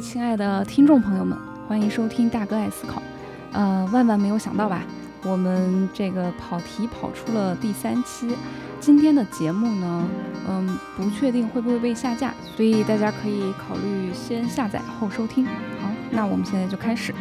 亲爱的听众朋友们，欢迎收听大哥爱思考。呃，万万没有想到吧，我们这个跑题跑出了第三期。今天的节目呢，嗯，不确定会不会被下架，所以大家可以考虑先下载后收听。好，那我们现在就开始。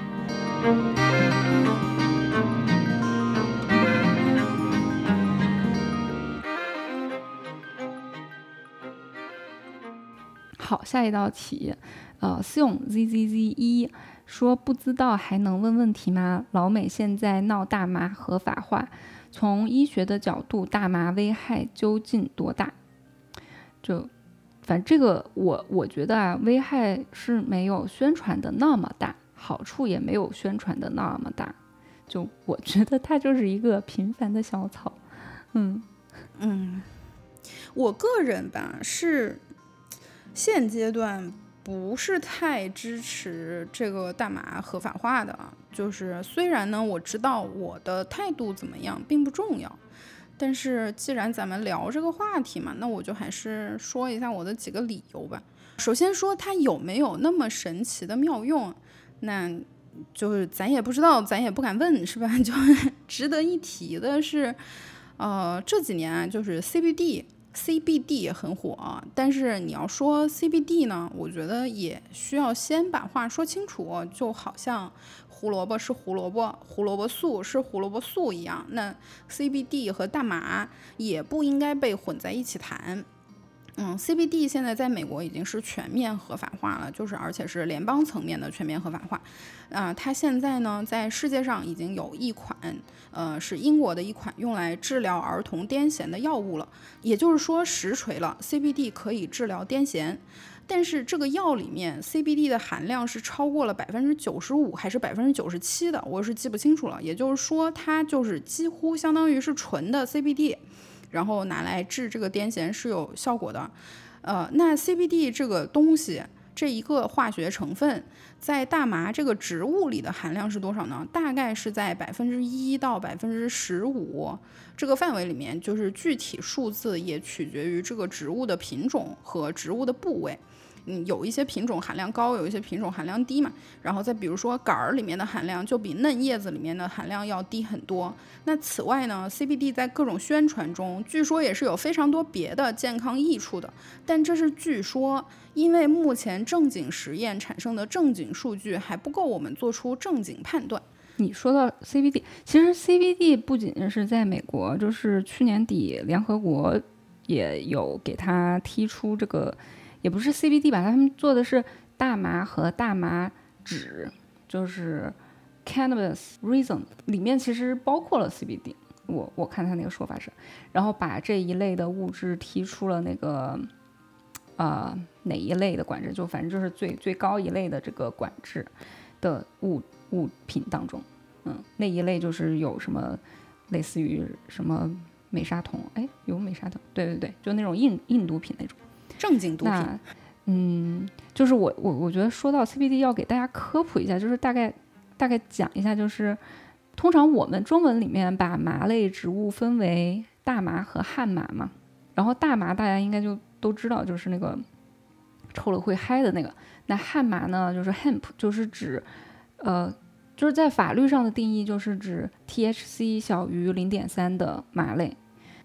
好，下一道题，呃，思勇 z z z 一说不知道还能问问题吗？老美现在闹大麻合法化，从医学的角度，大麻危害究竟多大？就反正这个我我觉得啊，危害是没有宣传的那么大，好处也没有宣传的那么大。就我觉得它就是一个平凡的小草。嗯嗯，我个人吧是。现阶段不是太支持这个大麻合法化的，就是虽然呢，我知道我的态度怎么样并不重要，但是既然咱们聊这个话题嘛，那我就还是说一下我的几个理由吧。首先说它有没有那么神奇的妙用，那就是咱也不知道，咱也不敢问，是吧？就值得一提的是，呃，这几年啊，就是 CBD。CBD 也很火，但是你要说 CBD 呢，我觉得也需要先把话说清楚，就好像胡萝卜是胡萝卜，胡萝卜素是胡萝卜素一样，那 CBD 和大麻也不应该被混在一起谈。嗯，CBD 现在在美国已经是全面合法化了，就是而且是联邦层面的全面合法化。啊，它现在呢，在世界上已经有一款，呃，是英国的一款用来治疗儿童癫痫的药物了。也就是说，实锤了，CBD 可以治疗癫痫。但是这个药里面 CBD 的含量是超过了百分之九十五还是百分之九十七的，我是记不清楚了。也就是说，它就是几乎相当于是纯的 CBD。然后拿来治这个癫痫是有效果的，呃，那 CBD 这个东西，这一个化学成分在大麻这个植物里的含量是多少呢？大概是在百分之一到百分之十五这个范围里面，就是具体数字也取决于这个植物的品种和植物的部位。嗯，有一些品种含量高，有一些品种含量低嘛。然后再比如说杆儿里面的含量就比嫩叶子里面的含量要低很多。那此外呢，CBD 在各种宣传中，据说也是有非常多别的健康益处的。但这是据说，因为目前正经实验产生的正经数据还不够我们做出正经判断。你说到 CBD，其实 CBD 不仅是在美国，就是去年底联合国也有给它提出这个。也不是 CBD 吧，他们做的是大麻和大麻脂，就是 cannabis resin 里面其实包括了 CBD。我我看他那个说法是，然后把这一类的物质提出了那个呃哪一类的管制，就反正就是最最高一类的这个管制的物物品当中，嗯，那一类就是有什么类似于什么美沙酮，哎，有美沙酮，对对对，就那种印印毒品那种。正经毒品，嗯，就是我我我觉得说到 CBD 要给大家科普一下，就是大概大概讲一下，就是通常我们中文里面把麻类植物分为大麻和旱麻嘛，然后大麻大家应该就都知道，就是那个抽了会嗨的那个，那旱麻呢就是 hemp，就是指呃就是在法律上的定义就是指 THC 小于零点三的麻类。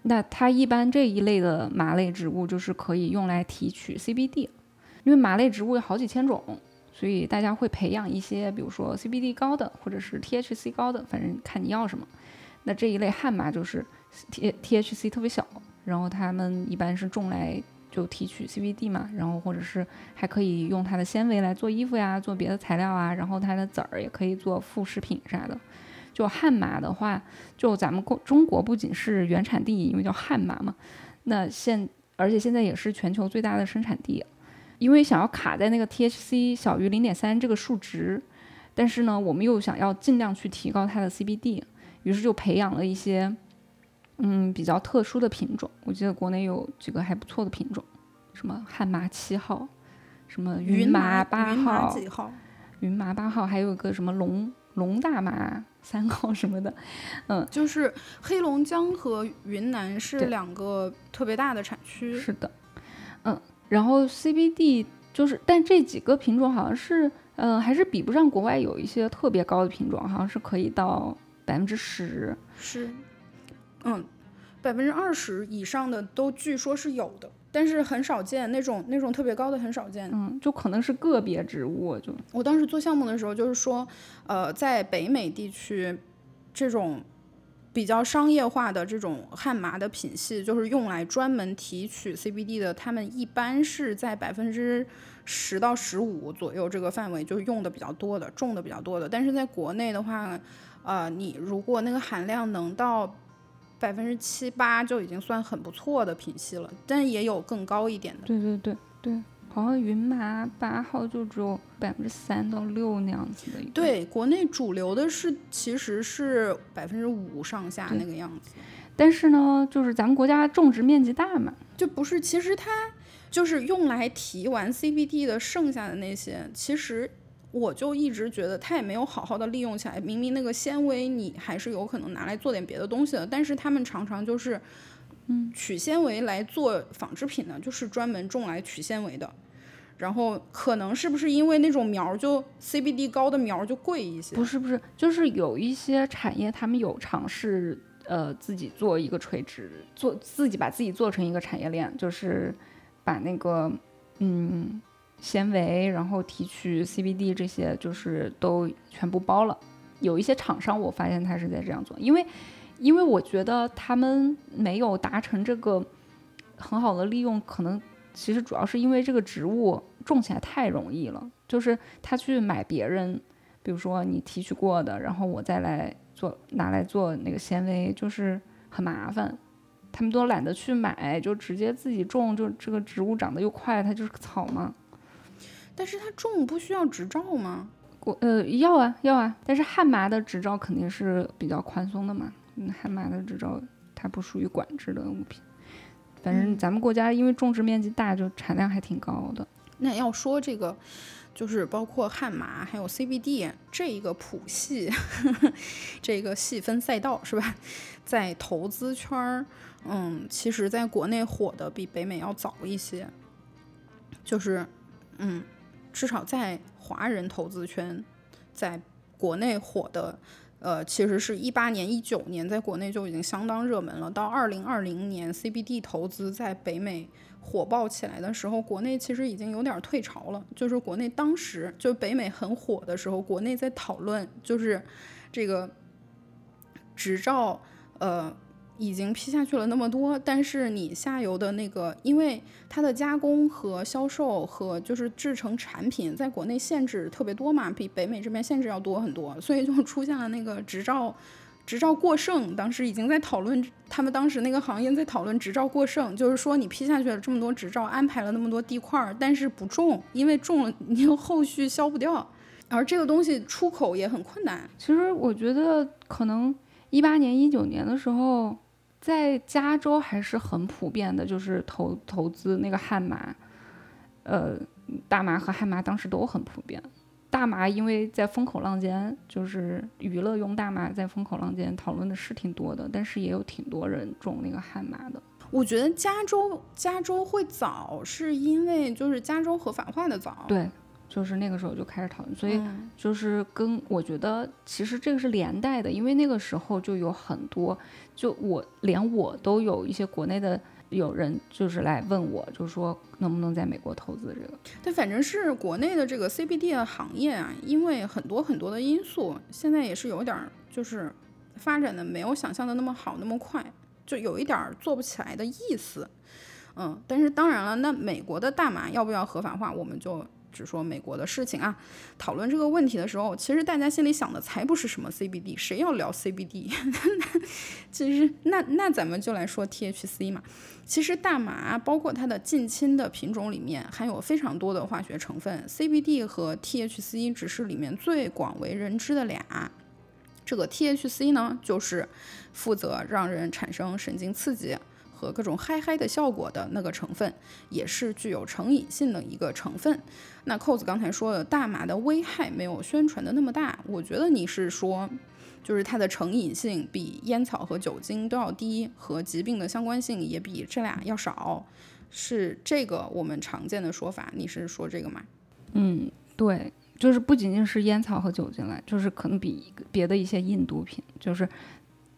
那它一般这一类的麻类植物就是可以用来提取 CBD，因为麻类植物有好几千种，所以大家会培养一些，比如说 CBD 高的或者是 THC 高的，反正看你要什么。那这一类旱麻就是 T THC 特别小，然后它们一般是种来就提取 CBD 嘛，然后或者是还可以用它的纤维来做衣服呀，做别的材料啊，然后它的籽儿也可以做副食品啥的。就悍马的话，就咱们国中国不仅是原产地，因为叫悍马嘛，那现而且现在也是全球最大的生产地，因为想要卡在那个 THC 小于零点三这个数值，但是呢，我们又想要尽量去提高它的 CBD，于是就培养了一些嗯比较特殊的品种。我记得国内有几个还不错的品种，什么悍马七号，什么云麻八号，云麻八号，还有个什么龙龙大麻。三号什么的，嗯，就是黑龙江和云南是两个特别大的产区。是的，嗯，然后 CBD 就是但这几个品种好像是，嗯、还是比不上国外有一些特别高的品种，好像是可以到百分之十。是，嗯，百分之二十以上的都据说是有的，但是很少见那种那种特别高的很少见。嗯，就可能是个别植物，就我当时做项目的时候，就是说，呃，在北美地区，这种比较商业化的这种汉麻的品系，就是用来专门提取 CBD 的，他们一般是在百分之十到十五左右这个范围，就是用的比较多的，种的比较多的。但是在国内的话，呃，你如果那个含量能到百分之七八，就已经算很不错的品系了，但也有更高一点的。对对对对，好像云麻八号就只有百分之三到六那样子的一个。对，国内主流的是其实是百分之五上下那个样子，但是呢，就是咱们国家种植面积大嘛，就不是，其实它就是用来提完 CBD 的剩下的那些，其实我就一直觉得它也没有好好的利用起来。明明那个纤维你还是有可能拿来做点别的东西的，但是他们常常就是，嗯，取纤维来做纺织品呢，就是专门种来取纤维的。然后可能是不是因为那种苗儿就 CBD 高的苗儿就贵一些？不是不是，就是有一些产业他们有尝试，呃，自己做一个垂直，做自己把自己做成一个产业链，就是把那个嗯纤维，然后提取 CBD 这些，就是都全部包了。有一些厂商我发现他是在这样做，因为因为我觉得他们没有达成这个很好的利用，可能其实主要是因为这个植物种起来太容易了，就是他去买别人。比如说你提取过的，然后我再来做拿来做那个纤维，就是很麻烦。他们都懒得去买，就直接自己种，就这个植物长得又快，它就是个草嘛。但是它种不需要执照吗？国呃要啊要啊，但是汉麻的执照肯定是比较宽松的嘛。嗯，汉麻的执照它不属于管制的物品。反正咱们国家因为种植面积大，就产量还挺高的。那要说这个，就是包括汉麻还有 CBD 这一个谱系，这个细分赛道是吧？在投资圈儿，嗯，其实在国内火的比北美要早一些，就是嗯，至少在华人投资圈，在国内火的。呃，其实是一八年、一九年，在国内就已经相当热门了。到二零二零年，CBD 投资在北美火爆起来的时候，国内其实已经有点退潮了。就是国内当时就北美很火的时候，国内在讨论就是这个执照，呃，已经批下去了那么多，但是你下游的那个，因为它的加工和销售和就是制成产品，在国内限制特别多嘛，比北美这边限制要多很多，所以就出现了那个执照。执照过剩，当时已经在讨论，他们当时那个行业在讨论执照过剩，就是说你批下去了这么多执照，安排了那么多地块儿，但是不种，因为种了你后续销不掉，而这个东西出口也很困难。其实我觉得可能一八年、一九年的时候，在加州还是很普遍的，就是投投资那个汉麻，呃，大麻和汉麻当时都很普遍。大麻因为在风口浪尖，就是娱乐用大麻在风口浪尖讨论的是挺多的，但是也有挺多人种那个汉麻的。我觉得加州加州会早，是因为就是加州合法化的早。对，就是那个时候就开始讨论，所以嗯就是跟我觉得其实这个是连带的，因为那个时候就有很多，就我连我都有一些国内的有人就是来问我，就说能不能在美国投资这个。但反正是国内的这个 CBD 的行业啊，因为很多很多的因素，现在也是有点儿就是发展的没有想象的那么好那么快，就有一点儿做不起来的意思。嗯，但是当然了，那美国的大麻要不要合法化，我们就只说美国的事情啊。讨论这个问题的时候，其实大家心里想的才不是什么 CBD，谁要聊 CBD？其实那那咱们就来说 THC 嘛。其实大麻包括它的近亲的品种里面含有非常多的化学成分，CBD 和 THC 只是里面最广为人知的俩。这个 THC 呢，就是负责让人产生神经刺激和各种嗨嗨的效果的那个成分，也是具有成瘾性的一个成分。那扣子刚才说的大麻的危害没有宣传的那么大，我觉得你是说，就是它的成瘾性比烟草和酒精都要低，和疾病的相关性也比这俩要少。是这个我们常见的说法，你是说这个吗？嗯，对，就是不仅仅是烟草和酒精了，就是可能比别的一些印毒品，就是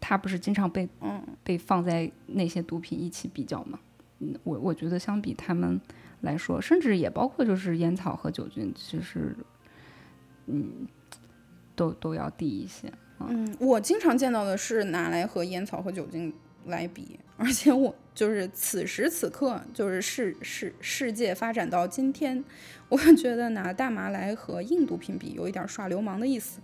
它不是经常被嗯被放在那些毒品一起比较吗？嗯，我我觉得相比他们来说，甚至也包括就是烟草和酒精，其实嗯都都要低一些。嗯，我经常见到的是拿来和烟草和酒精来比，而且我就是此时此刻，就是世世世界发展到今天，我觉得拿大麻来和硬毒品比，有一点耍流氓的意思，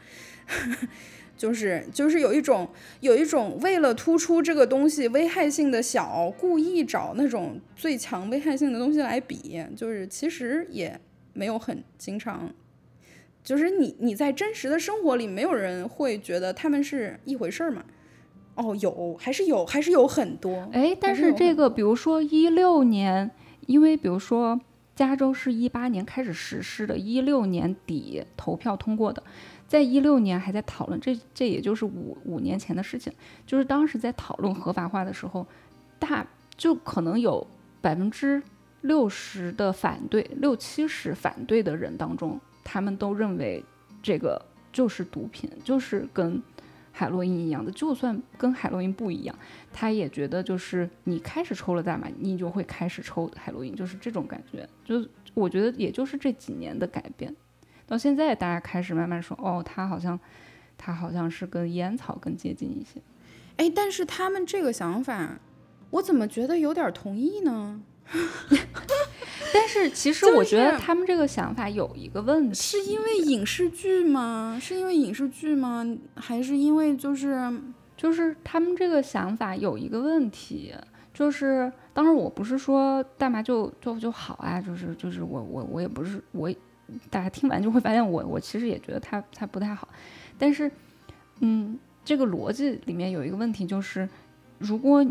就是就是有一种有一种为了突出这个东西危害性的小，故意找那种最强危害性的东西来比，就是其实也没有很经常。就是你你在真实的生活里，没有人会觉得他们是一回事儿嘛？哦，有还是有，还是有很多。哎，但是这个，比如说一六年，因为比如说加州是一八年开始实施的，一六年底投票通过的，在一六年还在讨论，这这也就是五五年前的事情，就是当时在讨论合法化的时候，大就可能有百分之六十的反对，六七十反对的人当中，他们都认为这个就是毒品，就是跟海洛因一样的，就算跟海洛因不一样。他也觉得，就是你开始抽了大麻，你就会开始抽海洛因，就是这种感觉。就我觉得，也就是这几年的改变，到现在大家开始慢慢说，哦，它好像，它好像是跟烟草更接近一些。哎，但是他们这个想法，我怎么觉得有点同意呢？但是其实我觉得他们这个想法有一个问题，是因为影视剧吗？是因为影视剧吗？还是因为就是就是他们这个想法有一个问题，就是当然我不是说大麻就就就好啊，就是就是我我我也不是我，大家听完就会发现我我其实也觉得它它不太好，但是嗯，这个逻辑里面有一个问题就是，如果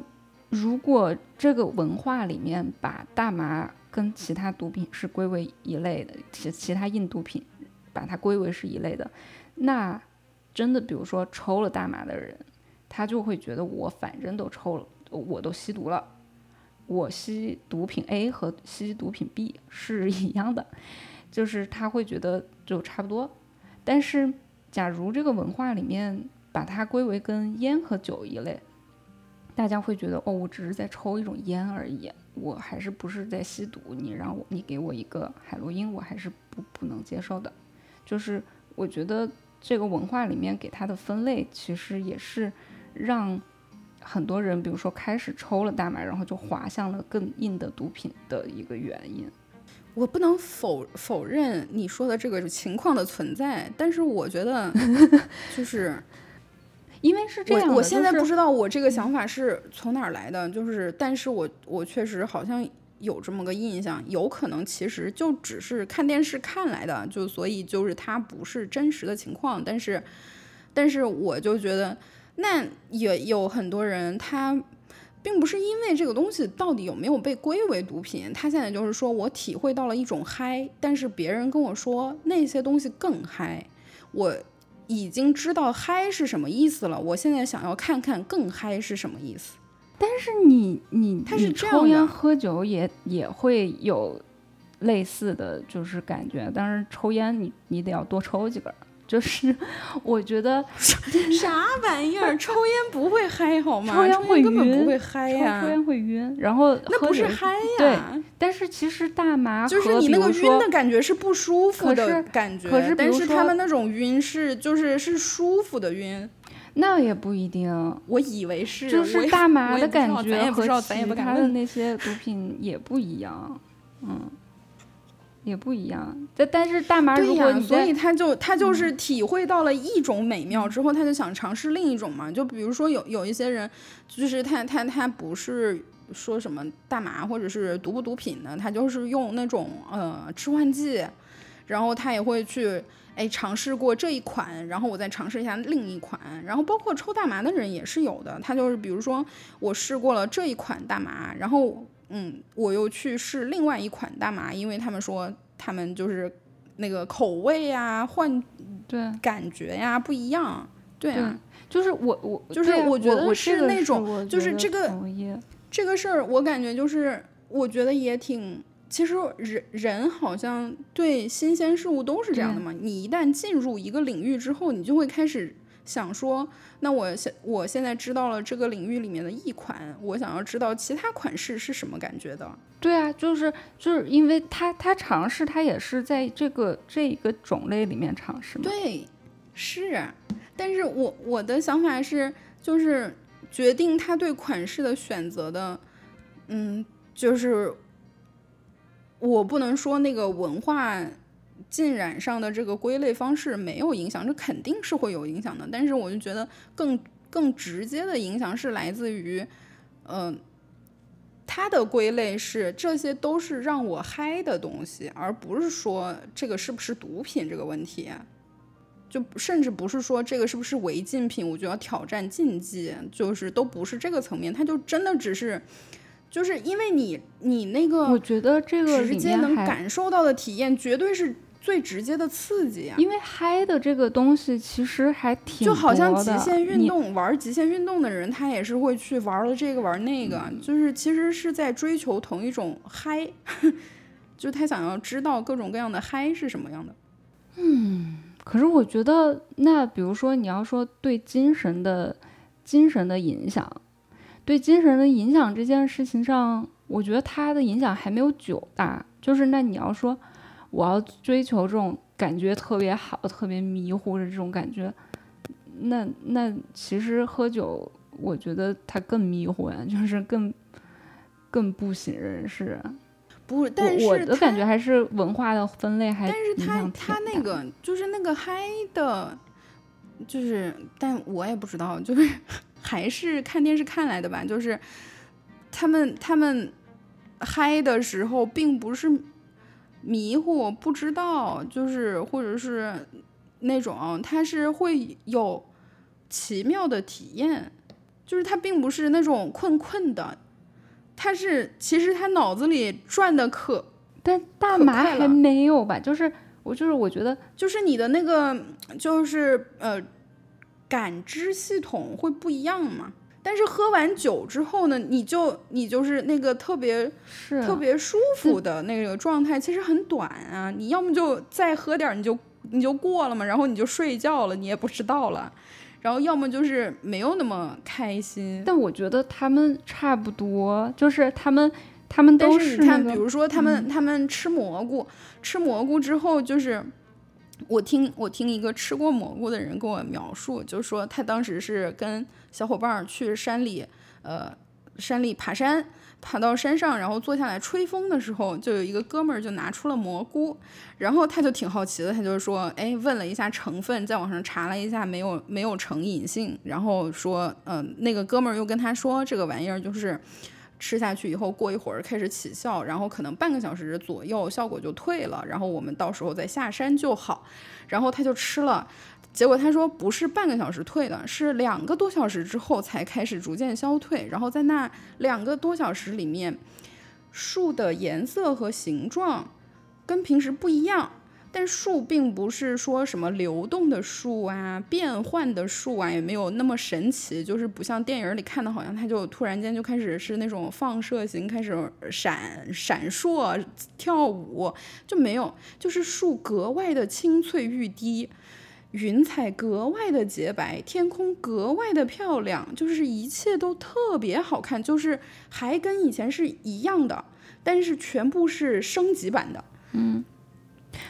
如果这个文化里面把大麻跟其他毒品是归为一类的，其其他硬毒品把它归为是一类的，那真的比如说抽了大麻的人。他就会觉得我反正都抽了，我都吸毒了，我吸毒品 A 和吸毒品 B 是一样的，就是他会觉得就差不多。但是，假如这个文化里面把它归为跟烟和酒一类，大家会觉得哦，我只是在抽一种烟而已，我还是不是在吸毒？你让我你给我一个海洛因，我还是不不能接受的。就是我觉得这个文化里面给它的分类，其实也是。让很多人，比如说开始抽了大麻，然后就滑向了更硬的毒品的一个原因。我不能否否认你说的这个情况的存在，但是我觉得 就是因为是这样，我我现在不知道我这个想法是从哪儿来的，就是但是我我确实好像有这么个印象，有可能其实就只是看电视看来的，就所以就是它不是真实的情况，但是但是我就觉得。那也有很多人，他并不是因为这个东西到底有没有被归为毒品，他现在就是说我体会到了一种嗨，但是别人跟我说那些东西更嗨，我已经知道嗨是什么意思了，我现在想要看看更嗨是什么意思。但是你你他是这样的抽烟喝酒也也会有类似的就是感觉，但是抽烟你你得要多抽几根儿。就是我觉得 啥玩意儿？抽烟不会嗨好吗？抽烟会根本晕不会嗨抽烟会晕，然后那不是嗨呀、对但是其实大麻就是你那个晕的感觉是不舒服的感觉，可是比但是他们那种晕是就是是舒服的晕，那也不一定，我以为是，就是大麻的感觉也不知道和他的那些毒品也不一样，嗯，也不一样。但但是大麻如果所以他就他就是体会到了一种美妙之后，他就想尝试另一种嘛。就比如说有有一些人，就是他他他不是说什么大麻或者是毒不毒品的，他就是用那种呃致幻剂，然后他也会去哎尝试过这一款，然后我再尝试一下另一款，然后包括抽大麻的人也是有的，他就是比如说我试过了这一款大麻，然后嗯我又去试另外一款大麻，因为他们说他们就是那个口味呀、换对感觉呀不一样，对啊。就是我我就是我觉得我是那种就是这个这个事儿，我感觉就是我觉得也挺。其实人人好像对新鲜事物都是这样的嘛。你一旦进入一个领域之后，你就会开始想说，那我现我现在知道了这个领域里面的一款，我想要知道其他款式是什么感觉的。对啊，就是就是因为他他尝试，他也是在这个这一个种类里面尝试嘛。对，是啊。但是我我的想法是，就是决定他对款式的选择的，嗯，就是。我不能说那个文化浸染上的这个归类方式没有影响，这肯定是会有影响的。但是我就觉得更更直接的影响是来自于，嗯，它的归类是这些都是让我嗨的东西，而不是说这个是不是毒品这个问题，就甚至不是说这个是不是违禁品，我就要挑战禁忌，就是都不是这个层面，它就真的只是。就是因为你，你那个，我觉得这个直接能感受到的体验，绝对是最直接的刺激啊！因为嗨的这个东西其实还挺就好像极限运动，玩极限运动的人，他也是会去玩了这个玩那个，就是其实是在追求同一种嗨，就他想要知道各种各样的嗨是什么样的。嗯，可是我觉得，那比如说你要说对精神的精神的影响。对精神的影响这件事情上，我觉得它的影响还没有酒大。就是那你要说，我要追求这种感觉特别好、特别迷糊的这种感觉，那那其实喝酒，我觉得它更迷糊呀，就是更更不省人事。不，但是我的感觉还是文化的分类还但是他他那个就是那个嗨的，就是，但我也不知道，就是。还是看电视看来的吧，就是他们他们嗨的时候，并不是迷糊不知道，就是或者是那种，他是会有奇妙的体验，就是他并不是那种困困的，他是其实他脑子里转的可，但大麻还没有吧，就是我就是我觉得就是你的那个就是呃。感知系统会不一样嘛？但是喝完酒之后呢，你就你就是那个特别是特别舒服的那个状态，其实很短啊。你要么就再喝点，你就你就过了嘛，然后你就睡觉了，你也不知道了。然后要么就是没有那么开心。但我觉得他们差不多，就是他们他们都是你看，比如说他们他们吃蘑菇，吃蘑菇之后就是。我听我听一个吃过蘑菇的人跟我描述，就说他当时是跟小伙伴去山里，呃，山里爬山，爬到山上，然后坐下来吹风的时候，就有一个哥们儿就拿出了蘑菇，然后他就挺好奇的，他就说，哎，问了一下成分，在网上查了一下，没有没有成瘾性，然后说，嗯，那个哥们儿又跟他说，这个玩意儿就是。吃下去以后，过一会儿开始起效，然后可能半个小时左右效果就退了，然后我们到时候再下山就好。然后他就吃了，结果他说不是半个小时退的，是两个多小时之后才开始逐渐消退。然后在那两个多小时里面，树的颜色和形状跟平时不一样。但树并不是说什么流动的树啊，变换的树啊，也没有那么神奇，就是不像电影里看的，好像它就突然间就开始是那种放射型，开始闪闪烁跳舞，就没有，就是树格外的清脆欲滴，云彩格外的洁白，天空格外的漂亮，就是一切都特别好看，就是还跟以前是一样的，但是全部是升级版的，嗯。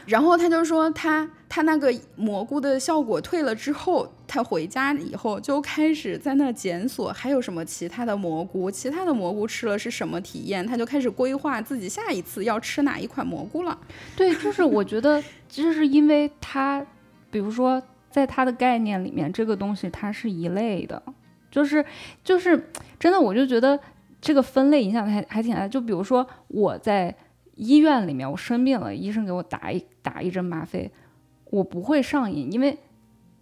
然后他就说，他他那个蘑菇的效果退了之后，他回家以后就开始在那检索还有什么其他的蘑菇，其他的蘑菇吃了是什么体验，他就开始规划自己下一次要吃哪一款蘑菇了。对，就是我觉得，就是因为他，比如说在他的概念里面，这个东西它是一类的，就是就是真的，我就觉得这个分类影响还还挺大。就比如说我在。医院里面，我生病了，医生给我打一打一针吗啡，我不会上瘾，因为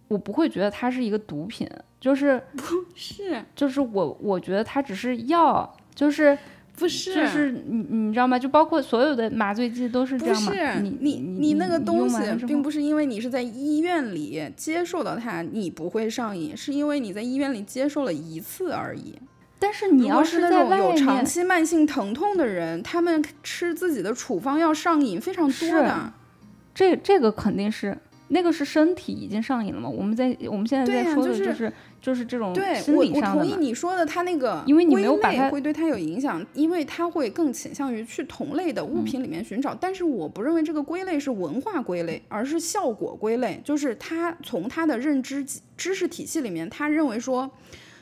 我不会觉得它是一个毒品，就是不是，就是我我觉得它只是药，就是不是，就是你你知道吗？就包括所有的麻醉剂都是这样吗？你你你那个东西，并不是因为你是在医院里接受到它，你不会上瘾，是因为你在医院里接受了一次而已。但是你要是在那种有长期慢性疼痛的人，他们吃自己的处方药上瘾非常多的。这这个肯定是。那个是身体已经上瘾了嘛？我们在我们现在在说的就是就是这种心理上的。我同意你说的，他那个因为你没有把它会对它有影响，因为它会更倾向于去同类的物品里面寻找。但是我不认为这个归类是文化归类，而是效果归类。就是他从他的认知知识体系里面，他认为说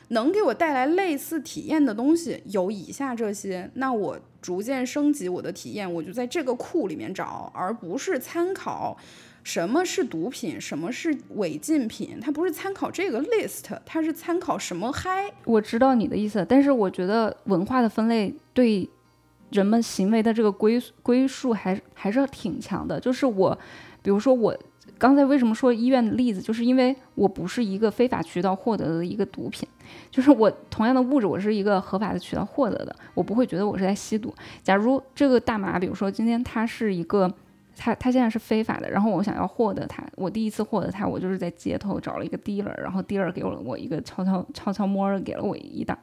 能给我带来类似体验的东西有以下这些，那我逐渐升级我的体验，我就在这个库里面找，而不是参考。什么是毒品？什么是违禁品？它不是参考这个 list，它是参考什么嗨？我知道你的意思，但是我觉得文化的分类对人们行为的这个归归属还还是挺强的。就是我，比如说我刚才为什么说医院的例子，就是因为我不是一个非法渠道获得的一个毒品，就是我同样的物质，我是一个合法的渠道获得的，我不会觉得我是在吸毒。假如这个大麻，比如说今天它是一个。它它现在是非法的，然后我想要获得它，我第一次获得它，我就是在街头找了一个 dealer，然后 dealer 给了我一个悄悄悄悄摸着给了我一袋，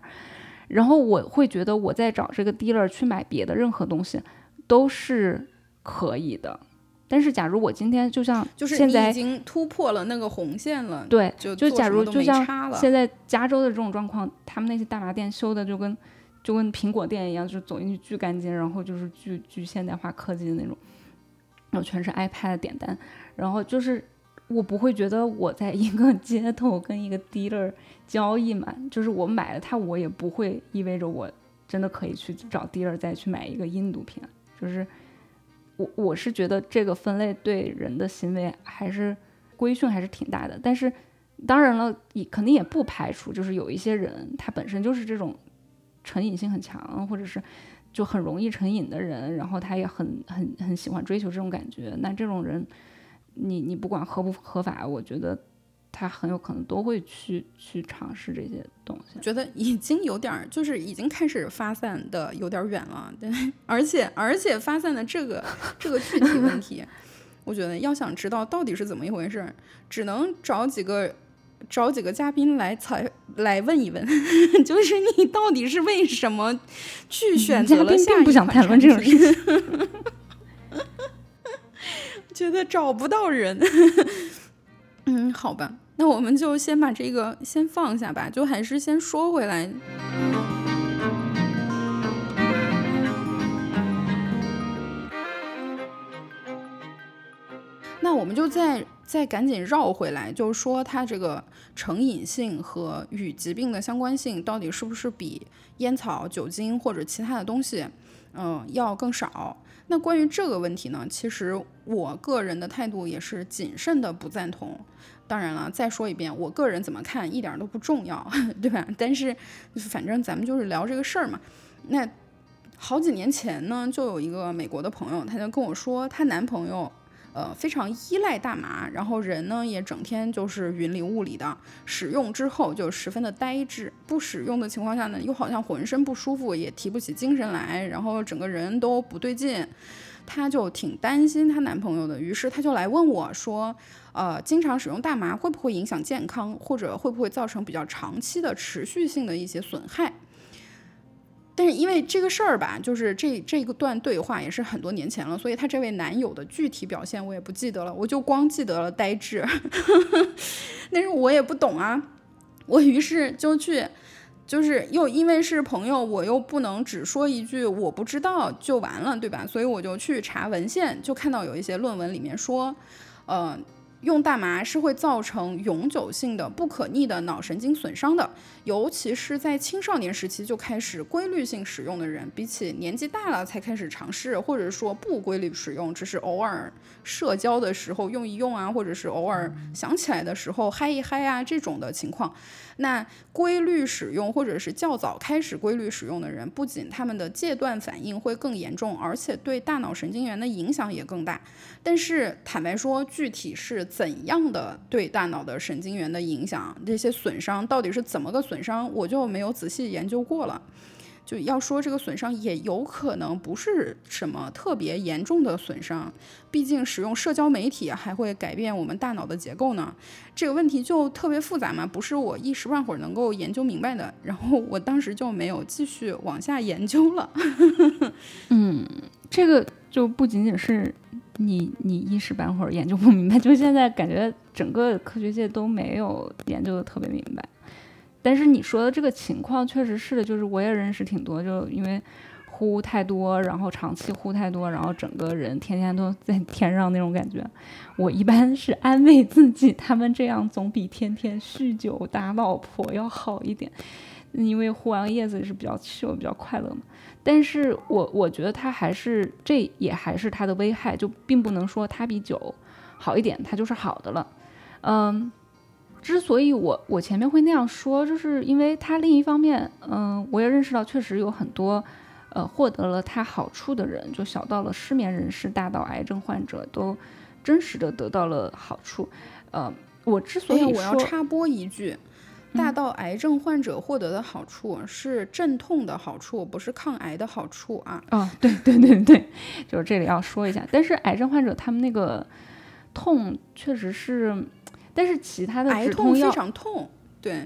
然后我会觉得我在找这个 dealer 去买别的任何东西都是可以的，但是假如我今天就像就是现在已经突破了那个红线了，对，就就假如就像现在加州的这种状况，他们那些大麻店修的就跟就跟苹果店一样，就走进去巨干净，然后就是巨巨现代化科技的那种。然后全是 iPad 点单，然后就是我不会觉得我在一个街头跟一个 dealer 交易嘛，就是我买了它，我也不会意味着我真的可以去找 dealer 再去买一个印度品，就是我我是觉得这个分类对人的行为还是规训还是挺大的，但是当然了，也肯定也不排除就是有一些人他本身就是这种成瘾性很强，或者是。就很容易成瘾的人，然后他也很很很喜欢追求这种感觉。那这种人，你你不管合不合法，我觉得他很有可能都会去去尝试这些东西。觉得已经有点就是已经开始发散的有点远了，对，而且而且发散的这个这个具体问题，我觉得要想知道到底是怎么一回事，只能找几个。找几个嘉宾来采来问一问，就是你到底是为什么去选择了下一款产品？觉得找不到人。嗯，好吧，那我们就先把这个先放下吧，就还是先说回来。那我们就再再赶紧绕回来，就是说它这个成瘾性和与疾病的相关性到底是不是比烟草、酒精或者其他的东西，嗯，要更少？那关于这个问题呢，其实我个人的态度也是谨慎的不赞同。当然了，再说一遍，我个人怎么看一点都不重要，对吧？但是反正咱们就是聊这个事儿嘛。那好几年前呢，就有一个美国的朋友，他就跟我说，她男朋友。呃，非常依赖大麻，然后人呢也整天就是云里雾里的，使用之后就十分的呆滞，不使用的情况下呢，又好像浑身不舒服，也提不起精神来，然后整个人都不对劲，她就挺担心她男朋友的，于是她就来问我说，呃，经常使用大麻会不会影响健康，或者会不会造成比较长期的持续性的一些损害？但是因为这个事儿吧，就是这这个段对话也是很多年前了，所以他这位男友的具体表现我也不记得了，我就光记得了呆滞。但是我也不懂啊，我于是就去，就是又因为是朋友，我又不能只说一句我不知道就完了，对吧？所以我就去查文献，就看到有一些论文里面说，呃。用大麻是会造成永久性的不可逆的脑神经损伤的，尤其是在青少年时期就开始规律性使用的人，比起年纪大了才开始尝试，或者说不规律使用，只是偶尔社交的时候用一用啊，或者是偶尔想起来的时候嗨一嗨啊这种的情况。那规律使用或者是较早开始规律使用的人，不仅他们的戒断反应会更严重，而且对大脑神经元的影响也更大。但是坦白说，具体是怎样的对大脑的神经元的影响，这些损伤到底是怎么个损伤，我就没有仔细研究过了。就要说这个损伤也有可能不是什么特别严重的损伤，毕竟使用社交媒体还会改变我们大脑的结构呢。这个问题就特别复杂嘛，不是我一时半会儿能够研究明白的。然后我当时就没有继续往下研究了。嗯，这个就不仅仅是你你一时半会儿研究不明白，就现在感觉整个科学界都没有研究的特别明白。但是你说的这个情况确实是的，就是我也认识挺多，就因为呼太多，然后长期呼太多，然后整个人天天都在天上那种感觉。我一般是安慰自己，他们这样总比天天酗酒打老婆要好一点，因为呼完叶子是比较秀、比较快乐嘛。但是我我觉得它还是这也还是它的危害，就并不能说它比酒好一点，它就是好的了。嗯。之所以我我前面会那样说，就是因为它另一方面，嗯，我也认识到确实有很多，呃，获得了它好处的人，就小到了失眠人士，大到癌症患者，都真实的得到了好处。呃，我之所以我要插播一句，大到癌症患者获得的好处是镇痛的好处，不是抗癌的好处啊。啊，对对对对，就是这里要说一下。但是癌症患者他们那个痛确实是。但是其他的止痛药非常痛，对，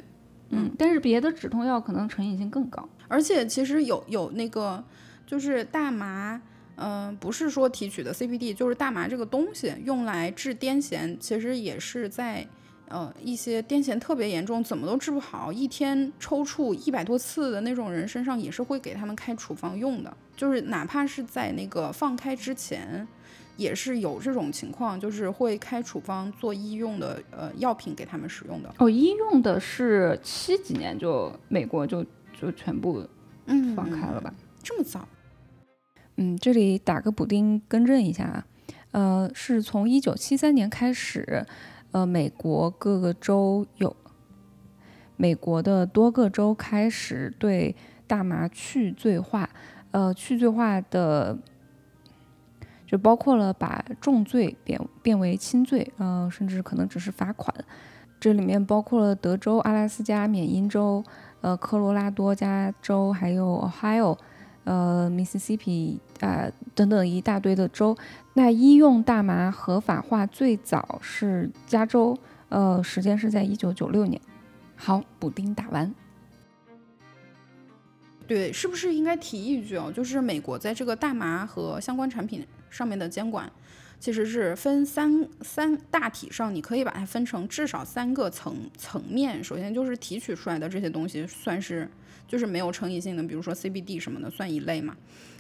嗯，但是别的止痛药可能成瘾性更高，而且其实有有那个就是大麻，嗯，不是说提取的 CBD，就是大麻这个东西用来治癫痫，其实也是在呃一些癫痫特别严重，怎么都治不好，一天抽搐一百多次的那种人身上，也是会给他们开处方用的，就是哪怕是在那个放开之前。也是有这种情况，就是会开处方做医用的呃药品给他们使用的。哦，医用的是七几年就美国就就全部嗯放开了吧？这么早？嗯，这里打个补丁更正一下啊，呃，是从一九七三年开始，呃，美国各个州有美国的多个州开始对大麻去罪化，呃，去罪化的。就包括了把重罪变变为轻罪，嗯，甚至可能只是罚款。这里面包括了德州、阿拉斯加、缅因州、呃，科罗拉多、加州，还有 Ohio、呃，Mississippi 啊等等一大堆的州。那医用大麻合法化最早是加州，呃，时间是在一九九六年。好，补丁打完。对，是不是应该提一句哦？就是美国在这个大麻和相关产品上面的监管，其实是分三三大体上，你可以把它分成至少三个层层面。首先就是提取出来的这些东西算是就是没有成瘾性的，比如说 CBD 什么的算一类嘛。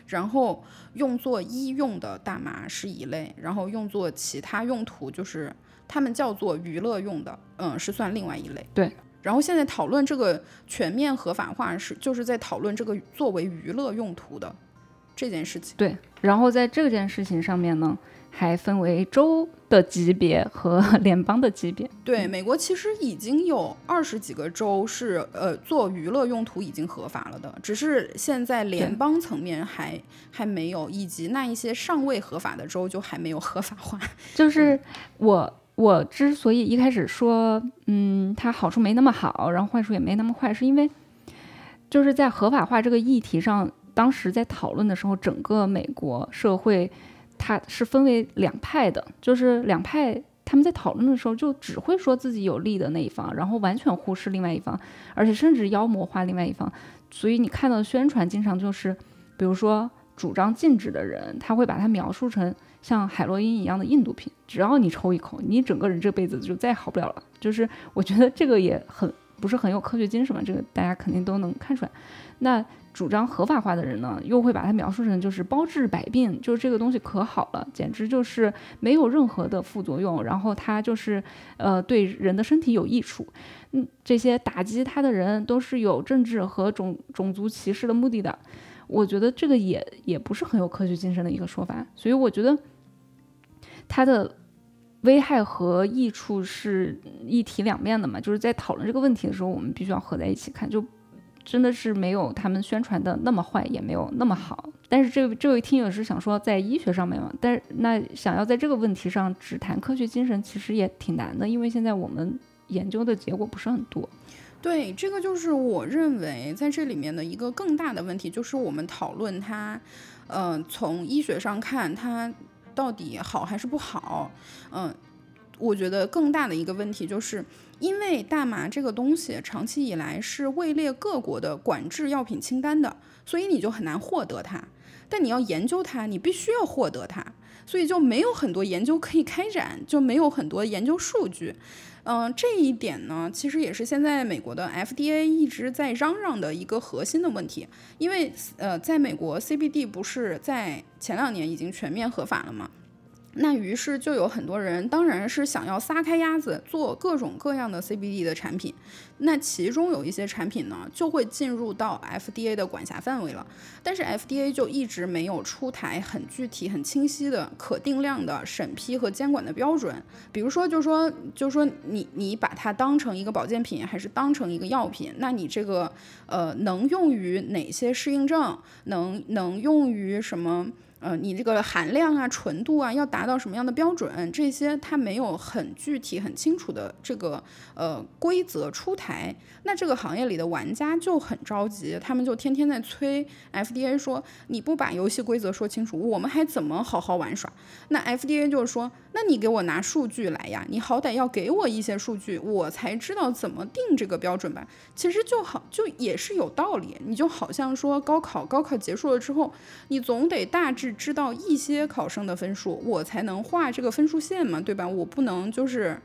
然后用作医用的大麻是一类，然后用作其他用途，就是他们叫做娱乐用的，嗯，是算另外一类。对。然后现在讨论这个全面合法化是，就是在讨论这个作为娱乐用途的这件事情。对，然后在这件事情上面呢，还分为州的级别和 联邦的级别。对，美国其实已经有二十几个州是呃做娱乐用途已经合法了的，只是现在联邦层面还还没有，以及那一些尚未合法的州就还没有合法化。就是我。我之所以一开始说，嗯，它好处没那么好，然后坏处也没那么坏，是因为就是在合法化这个议题上，当时在讨论的时候，整个美国社会它是分为两派的，就是两派他们在讨论的时候就只会说自己有利的那一方，然后完全忽视另外一方，而且甚至妖魔化另外一方。所以你看到的宣传经常就是，比如说主张禁止的人，他会把它描述成。像海洛因一样的印度品，只要你抽一口，你整个人这辈子就再好不了了。就是我觉得这个也很不是很有科学精神嘛，这个大家肯定都能看出来。那主张合法化的人呢，又会把它描述成就是包治百病，就是这个东西可好了，简直就是没有任何的副作用，然后它就是呃对人的身体有益处。嗯，这些打击它的人都是有政治和种种族歧视的目的的。我觉得这个也也不是很有科学精神的一个说法，所以我觉得它的危害和益处是一体两面的嘛。就是在讨论这个问题的时候，我们必须要合在一起看，就真的是没有他们宣传的那么坏，也没有那么好。但是这位这位听友是想说在医学上面嘛，但是那想要在这个问题上只谈科学精神，其实也挺难的，因为现在我们研究的结果不是很多。对，这个就是我认为在这里面的一个更大的问题，就是我们讨论它，呃，从医学上看它到底好还是不好，嗯、我觉得更大的一个问题就是，因为大麻这个东西长期以来是位列各国的管制药品清单的，所以你就很难获得它。但你要研究它，你必须要获得它，所以就没有很多研究可以开展，就没有很多研究数据。嗯、这一点呢，其实也是现在美国的 FDA 一直在嚷嚷的一个核心的问题。因为呃，在美国 CBD 不是在前两年已经全面合法了吗？那于是就有很多人，当然是想要撒开鸭子做各种各样的 CBD 的产品。那其中有一些产品呢，就会进入到 FDA 的管辖范围了。但是 FDA 就一直没有出台很具体、很清晰的可定量的审批和监管的标准。比如说，就说就说你你把它当成一个保健品，还是当成一个药品？那你这个呃能用于哪些适应症？能能用于什么？呃，你这个含量啊、纯度啊，要达到什么样的标准？这些它没有很具体、很清楚的这个呃规则出台，那这个行业里的玩家就很着急，他们就天天在催 FDA 说，你不把游戏规则说清楚，我们还怎么好好玩耍？那 FDA 就是说，那你给我拿数据来呀，你好歹要给我一些数据，我才知道怎么定这个标准吧。其实就好，就也是有道理。你就好像说高考，高考结束了之后，你总得大致知道一些考生的分数，我才能画这个分数线嘛，对吧？我不能就是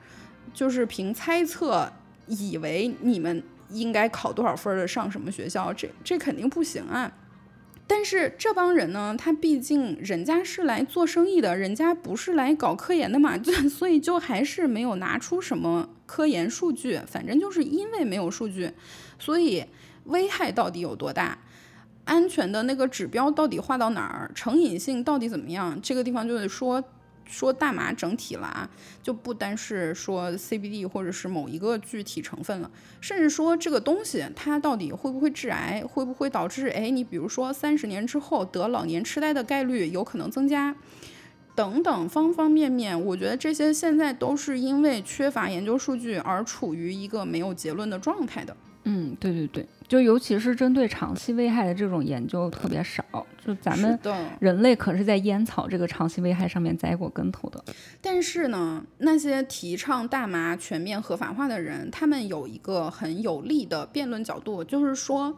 就是凭猜测，以为你们应该考多少分的上什么学校，这这肯定不行啊。但是这帮人呢，他毕竟人家是来做生意的，人家不是来搞科研的嘛，就 所以就还是没有拿出什么科研数据。反正就是因为没有数据，所以危害到底有多大，安全的那个指标到底划到哪儿，成瘾性到底怎么样，这个地方就得说说大麻整体了啊，就不单是说 CBD 或者是某一个具体成分了，甚至说这个东西它到底会不会致癌，会不会导致哎，你比如说三十年之后得老年痴呆的概率有可能增加。等等方方面面，我觉得这些现在都是因为缺乏研究数据而处于一个没有结论的状态的。嗯，对对对，就尤其是针对长期危害的这种研究特别少，就咱们，人类可是在烟草这个长期危害上面栽过跟头的。但是呢，那些提倡大麻全面合法化的人，他们有一个很有力的辩论角度，就是说，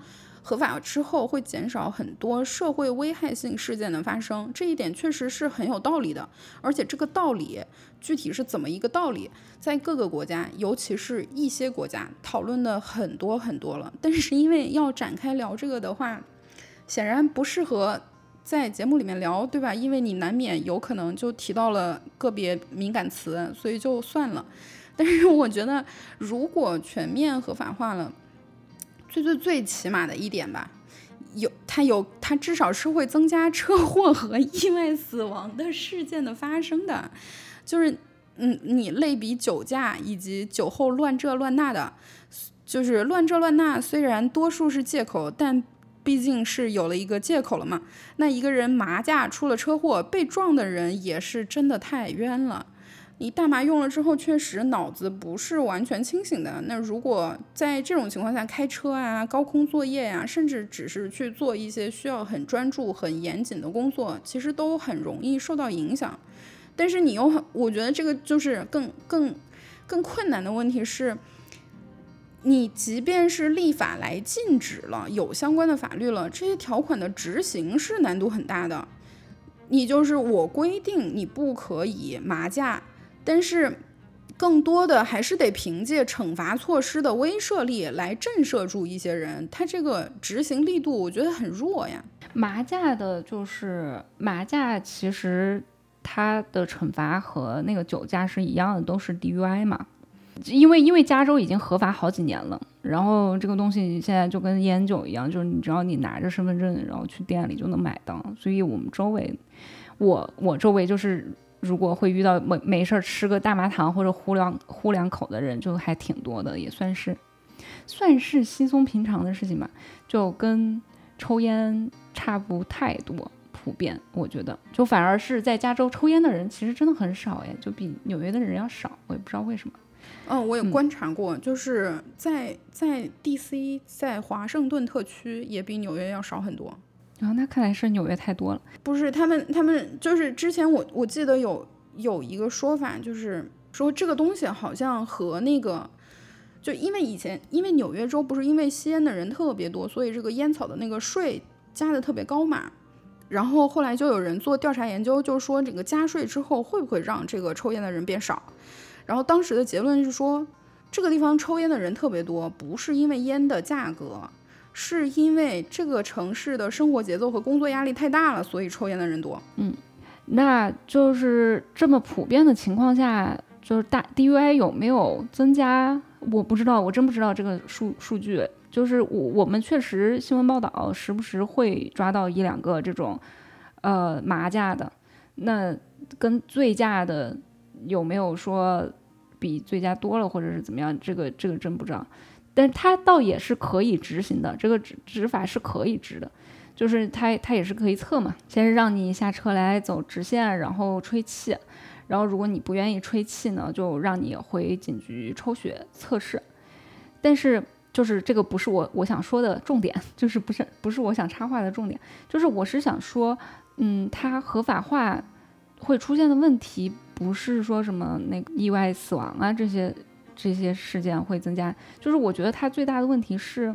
合法之后会减少很多社会危害性事件的发生，这一点确实是很有道理的。而且这个道理具体是怎么一个道理，在各个国家，尤其是一些国家讨论的很多很多了。但是因为要展开聊这个的话，显然不适合在节目里面聊，对吧？因为你难免有可能就提到了个别敏感词，所以就算了。但是我觉得，如果全面合法化了，最最最起码的一点吧，有它有它至少是会增加车祸和意外死亡的事件的发生的，就是嗯，你类比酒驾以及酒后乱这乱那的，就是乱这乱那，虽然多数是借口，但毕竟是有了一个借口了嘛。那一个人麻驾出了车祸，被撞的人也是真的太冤了。你大麻用了之后，确实脑子不是完全清醒的。那如果在这种情况下开车啊、高空作业呀、甚至只是去做一些需要很专注、很严谨的工作，其实都很容易受到影响。但是你又很，我觉得这个就是更更更困难的问题是，你即便是立法来禁止了，有相关的法律了，这些条款的执行是难度很大的。你就是我规定你不可以麻将，但是更多的还是得凭借惩罚措施的威慑力来震慑住一些人。他这个执行力度，我觉得很弱呀。麻将的就是麻将，其实它的惩罚和那个酒驾是一样的，都是 DUI 嘛。因为因为加州已经合法好几年了，然后这个东西现在就跟烟酒一样，就是你只要你拿着身份证，然后去店里就能买到。所以我们周围，我我周围就是如果会遇到没没事儿吃个大麻糖或者呼两呼两口的人，就还挺多的，也算是算是稀松平常的事情吧，就跟抽烟差不太多。普遍，我觉得就反而是在加州抽烟的人其实真的很少哎，就比纽约的人要少，我也不知道为什么。嗯，我也嗯观察过，就是在在 D.C. 在华盛顿特区也比纽约要少很多。然后那看来是纽约太多了。不是他们，他们就是之前我我记得有有一个说法，就是说这个东西好像和那个，就因为以前因为纽约州不是因为吸烟的人特别多，所以这个烟草的那个税加的特别高嘛。然后后来就有人做调查研究，就说这个加税之后会不会让这个抽烟的人变少？然后当时的结论是说，这个地方抽烟的人特别多，不是因为烟的价格，是因为这个城市的生活节奏和工作压力太大了，所以抽烟的人多。嗯那就是这么普遍的情况下，就是大 DUI 有没有增加？我不知道，我真不知道这个数数据。就是我我们确实新闻报道时不时会抓到一两个这种，呃麻驾的，那跟醉驾的有没有说比醉驾多了或者是怎么样？这个这个真不知道。但是它倒也是可以执行的，这个执执法是可以执的。就是它它也是可以测嘛，先是让你下车来走直线，然后吹气，然后如果你不愿意吹气呢，就让你回警局抽血测试。但是就是这个不是我我想说的重点，就是不是不是我想插话的重点，就是我是想说，嗯，它合法化会出现的问题，不是说什么那个意外死亡啊这些这些事件会增加，就是我觉得它最大的问题是，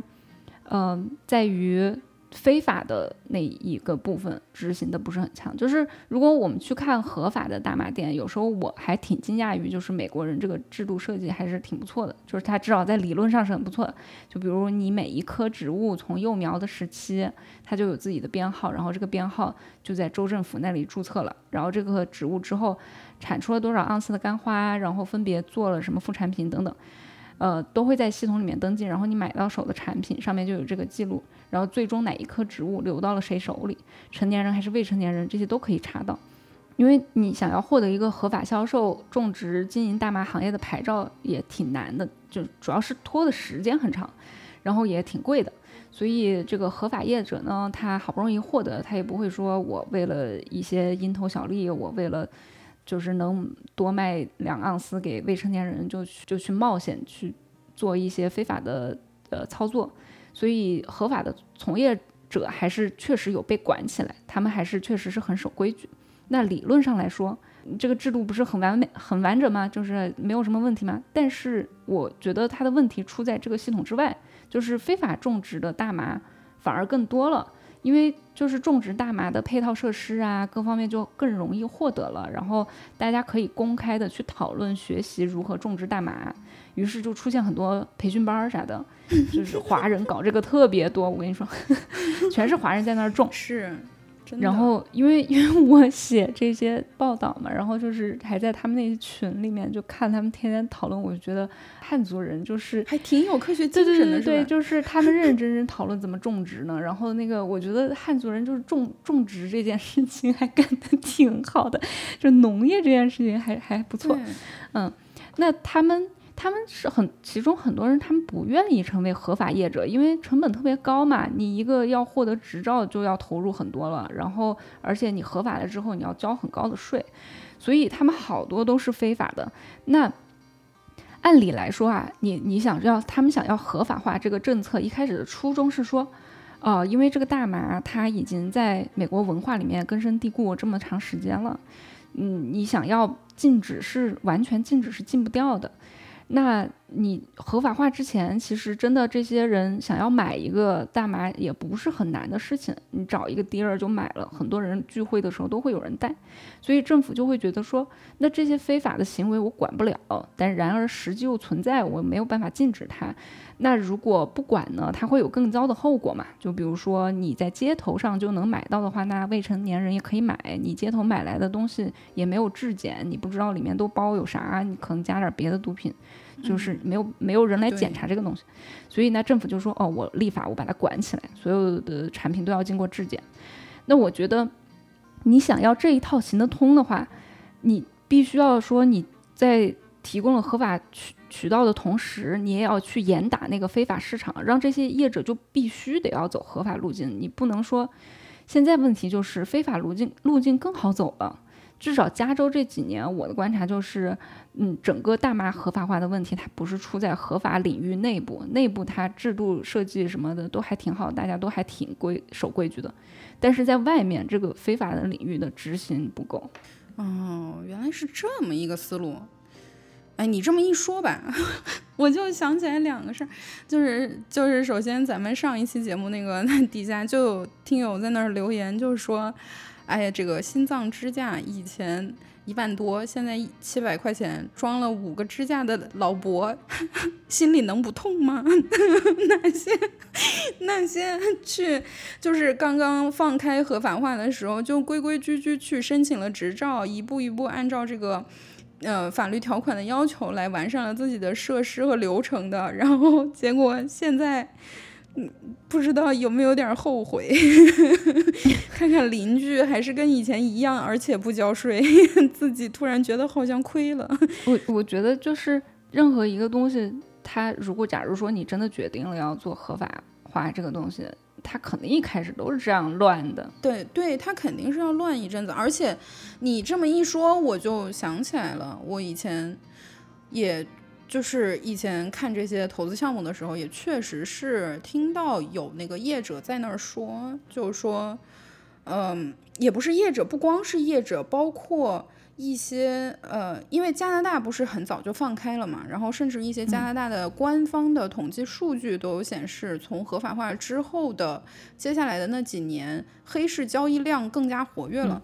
嗯、在于。非法的那一个部分执行的不是很强，就是如果我们去看合法的大麻店，有时候我还挺惊讶于，就是美国人这个制度设计还是挺不错的，就是它至少在理论上是很不错的。就比如你每一棵植物从幼苗的时期，它就有自己的编号，然后这个编号就在州政府那里注册了，然后这个植物之后产出了多少盎司的干花，然后分别做了什么副产品等等。呃，都会在系统里面登记，然后你买到手的产品上面就有这个记录，然后最终哪一棵植物流到了谁手里，成年人还是未成年人，这些都可以查到。因为你想要获得一个合法销售、种植、经营大麻行业的牌照也挺难的，就主要是拖的时间很长，然后也挺贵的。所以这个合法业者呢，他好不容易获得，他也不会说我为了一些蝇头小利，我为了就是能多卖两盎司给未成年人，就去就去冒险去做一些非法的呃操作，所以合法的从业者还是确实有被管起来，他们还是确实是很守规矩。那理论上来说，这个制度不是很完美、很完整吗？就是没有什么问题吗？但是我觉得它的问题出在这个系统之外，就是非法种植的大麻反而更多了。因为就是种植大麻的配套设施啊，各方面就更容易获得了，然后大家可以公开的去讨论学习如何种植大麻，于是就出现很多培训班儿啥的，就是华人搞这个特别多，我跟你说，全是华人在那儿种。是，然后因为因为我写这些报道嘛，然后就是还在他们那些群里面就看他们天天讨论，我就觉得汉族人就是还挺有科学精神的，对？就是他们认 认真真讨论怎么种植呢。然后那个，我觉得汉族人就是种种植这件事情还干得 挺好的，就农业这件事情还还不错。嗯那他们他们是很，其中很多人他们不愿意成为合法业者，因为成本特别高嘛。你一个要获得执照就要投入很多了，然后而且你合法了之后你要交很高的税，所以他们好多都是非法的。那按理来说啊，你你想要他们想要合法化这个政策，一开始的初衷是说。哦，因为这个大麻它已经在美国文化里面根深蒂固这么长时间了，嗯，你想要禁止是完全禁止是禁不掉的。那你合法化之前，其实真的这些人想要买一个大麻也不是很难的事情，你找一个 dealer 就买了，很多人聚会的时候都会有人带，所以政府就会觉得说，那这些非法的行为我管不了，但然而实际又存在，我没有办法禁止它。那如果不管呢，它会有更糟的后果嘛？就比如说你在街头上就能买到的话，那未成年人也可以买。你街头买来的东西也没有质检，你不知道里面都包有啥，你可能加点别的毒品，就是没有没有人来检查这个东西。所以呢，政府就说哦，我立法，我把它管起来，所有的产品都要经过质检。那我觉得你想要这一套行得通的话，你必须要说你在提供了合法渠渠道的同时，你也要去严打那个非法市场，让这些业者就必须得要走合法路径。你不能说，现在问题就是非法路径路径更好走了，至少加州这几年，我的观察就是，嗯，整个大麻合法化的问题，它不是出在合法领域内部，内部它制度设计什么的都还挺好，大家都还挺规守规矩的，但是在外面这个非法的领域的执行不够。哦，原来是这么一个思路。哎，你这么一说吧，我就想起来两个事儿，就是就是，首先咱们上一期节目那个那 底下就有听友在那儿留言，就是说，哎呀，这个心脏支架以前一万多，现在七百块钱装了五个支架的老伯，心里能不痛吗？那些那些去就是刚刚放开合法化的时候，就规规矩矩去申请了执照，一步一步按照这个。呃，法律条款的要求来完善了自己的设施和流程的，然后结果现在，嗯，不知道有没有点后悔？看看邻居还是跟以前一样，而且不交税，自己突然觉得好像亏了。我我觉得就是任何一个东西，它如果假如说你真的决定了要做合法化这个东西。它肯定一开始都是这样乱的，对对，它肯定是要乱一阵子。而且你这么一说，我就想起来了，我以前也就是以前看这些投资项目的时候，也确实是听到有那个业者在那儿说，就是说，嗯，也不是业者，不光是业者，包括。一些呃，因为加拿大不是很早就放开了嘛，然后甚至一些加拿大的官方的统计数据都有显示，从合法化之后的接下来的那几年，黑市交易量更加活跃了。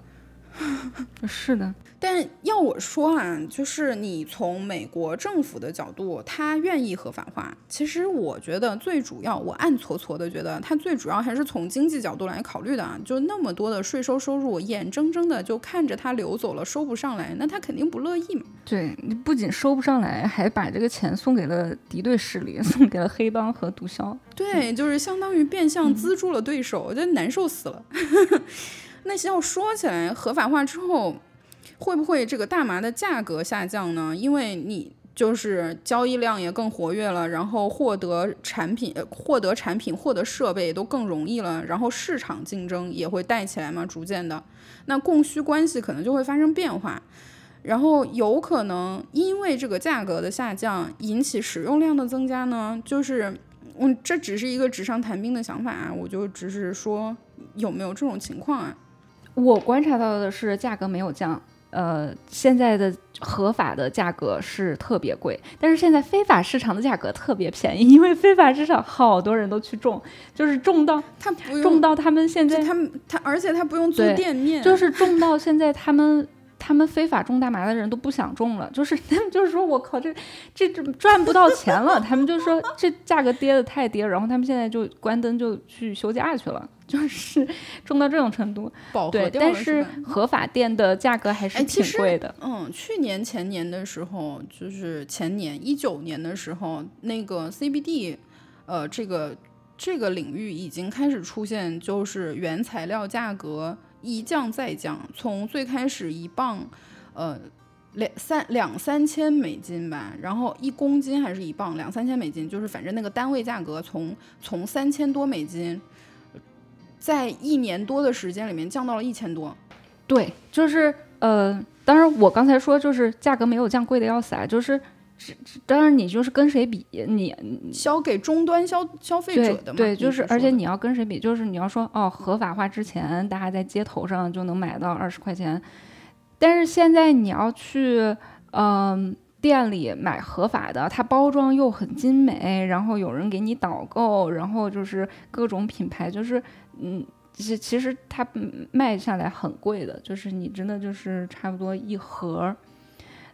是的。但要我说啊，就是你从美国政府的角度，他愿意合法化。其实我觉得最主要，我暗搓搓的觉得，他最主要还是从经济角度来考虑的啊。就那么多的税收收入，眼睁睁的就看着他流走了，收不上来，那他肯定不乐意嘛。对你不仅收不上来，还把这个钱送给了敌对势力，送给了黑帮和毒枭。对，就是相当于变相资助了对手，这难受死了。那要说起来，合法化之后。会不会这个大麻的价格下降呢？因为你就是交易量也更活跃了，然后获得产品、获得产品、获得设备都更容易了，然后市场竞争也会带起来嘛，逐渐的，那供需关系可能就会发生变化，然后有可能因为这个价格的下降引起使用量的增加呢？就是，嗯，这只是一个纸上谈兵的想法啊，我就只是说有没有这种情况啊？我观察到的是价格没有降。呃，现在的合法的价格是特别贵，但是现在非法市场的价格特别便宜，因为非法市场好多人都去种，就是种到他种到他们现在他们他，而且他不用租店面，就是种到现在他们他们非法种大麻的人都不想种了，就是 他们就是说我靠这这赚不到钱了，他们就说这价格跌的太跌，然后他们现在就关灯就去休假去了。就是 重到这种程度，对，但是合法店的价格还是挺贵的。嗯，去年前年的时候，就是前年一九年的时候，那个 CBD，呃，这个这个领域已经开始出现，就是原材料价格一降再降，从最开始一磅，呃，两三两三千美金吧，然后一公斤还是一磅两三千美金，就是反正那个单位价格从从三千多美金。在一年多的时间里面降到了一千多，对，就是呃，当然我刚才说就是价格没有降，贵的要死啊，就是，当然你就是跟谁比，你销给终端消消费者的嘛，对，就是而且你要跟谁比，就是你要说哦，合法化之前大家在街头上就能买到二十块钱，但是现在你要去嗯店里买合法的，它包装又很精美，然后有人给你导购，然后就是各种品牌，就是。嗯，其其实它卖下来很贵的，就是你真的就是差不多一盒，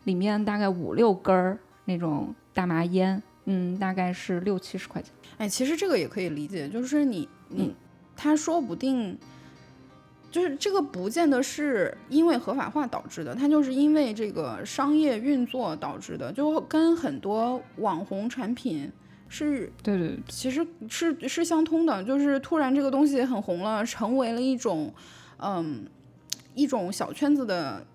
里面大概五六根儿那种大麻烟，嗯，大概是六七十块钱。哎，其实这个也可以理解，就是你你，他说不定，就是这个不见得是因为合法化导致的，它就是因为这个商业运作导致的，就跟很多网红产品。是对对，其实是是相通的，就是突然这个东西很红了，成为了一种，嗯，一种小圈子的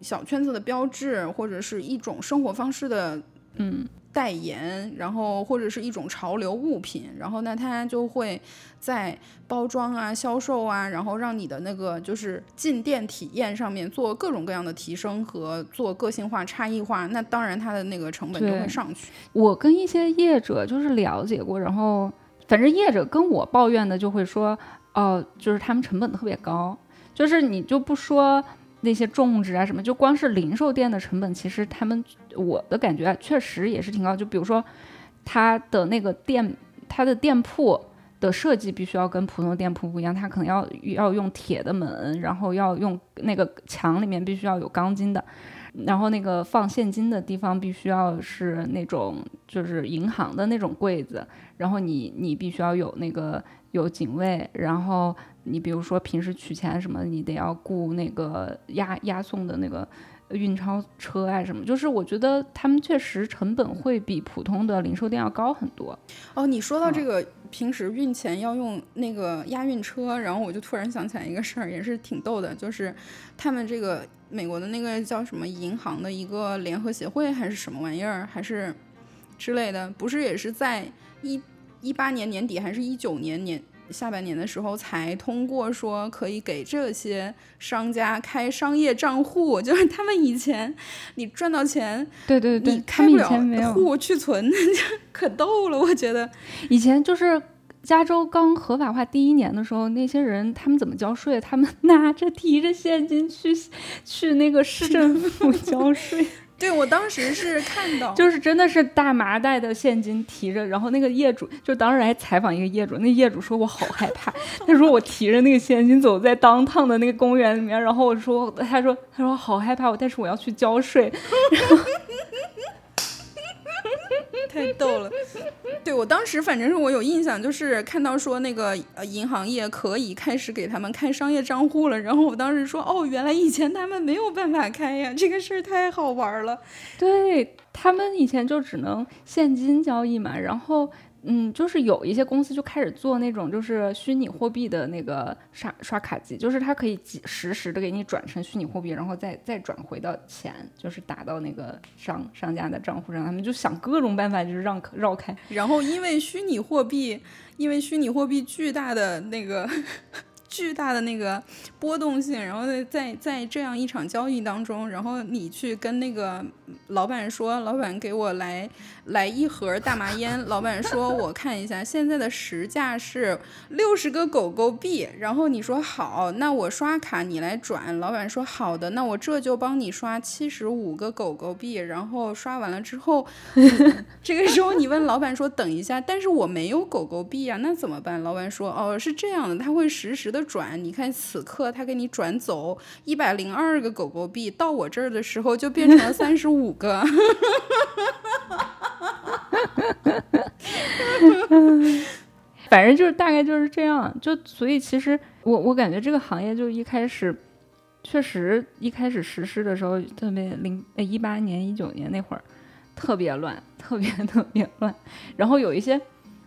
小圈子的标志，或者是一种生活方式的，嗯，代言，然后或者是一种潮流物品，然后那，它就会在包装啊、销售啊，然后让你的那个就是进店体验上面做各种各样的提升和做个性化、差异化，那当然它的那个成本就会上去。我跟一些业者就是了解过，然后反正业者跟我抱怨的就会说，哦，就是他们成本特别高，就是你就不说。那些种植啊什么，就光是零售店的成本，其实他们我的感觉确实也是挺高。就比如说，它的那个店，它的店铺的设计必须要跟普通店铺不一样，它可能要要用铁的门，然后要用那个墙里面必须要有钢筋的，然后那个放现金的地方必须要是那种就是银行的那种柜子，然后你你必须要有那个有警卫，然后。你比如说平时取钱什么，你得要雇那个押押送的那个运钞车啊什么，就是我觉得他们确实成本会比普通的零售店要高很多。哦，你说到这个平时运钱要用那个押运车，然后我就突然想起来一个事儿，也是挺逗的，就是他们这个美国的那个叫什么银行的一个联合协会还是什么玩意儿，还是之类的，不是也是在一一八年年底还是一九年年？下半年的时候才通过说可以给这些商家开商业账户，就是他们以前你赚到钱，对对对，你开不了户去存，可逗了。我觉得以前就是加州刚合法化第一年的时候，那些人他们怎么交税？他们 拿着提着现金去去那个市政府交税。对，我当时是看到，就是真的是大麻袋的现金提着，然后那个业主就当时还采访一个业主，那业主说我好害怕，他说我提着那个现金走在当趟的那个公园里面，然后我说，他说他说好害怕，但是我要去交税。然 后太逗了，对我当时反正是我有印象，就是看到说那个呃银行业可以开始给他们开商业账户了，然后我当时说哦，原来以前他们没有办法开呀，这个事儿太好玩了。对他们以前就只能现金交易嘛，然后。嗯，就是有一些公司就开始做那种就是虚拟货币的那个刷刷卡机，就是它可以及实时的给你转成虚拟货币，然后再再转回到钱，就是打到那个商商家的账户上。他们就想各种办法，就是让绕开。然后因为虚拟货币，因为虚拟货币巨大的那个。巨大的那个波动性，然后在在在这样一场交易当中，然后你去跟那个老板说，老板给我来来一盒大麻烟，老板说我看一下现在的实价是六十个狗狗币，然后你说好，那我刷卡你来转，老板说好的，那我这就帮你刷七十五个狗狗币，然后刷完了之后，这个时候你问老板说等一下，但是我没有狗狗币啊，那怎么办？老板说哦是这样的，他会实时的。转，你看此刻他给你转走一百零二个狗狗币，到我这儿的时候就变成了三十五个。反正就是大概就是这样，就所以其实我我感觉这个行业就一开始确实一开始实施的时候特别零呃一八年一九年那会儿特别乱，特别特别乱，然后有一些。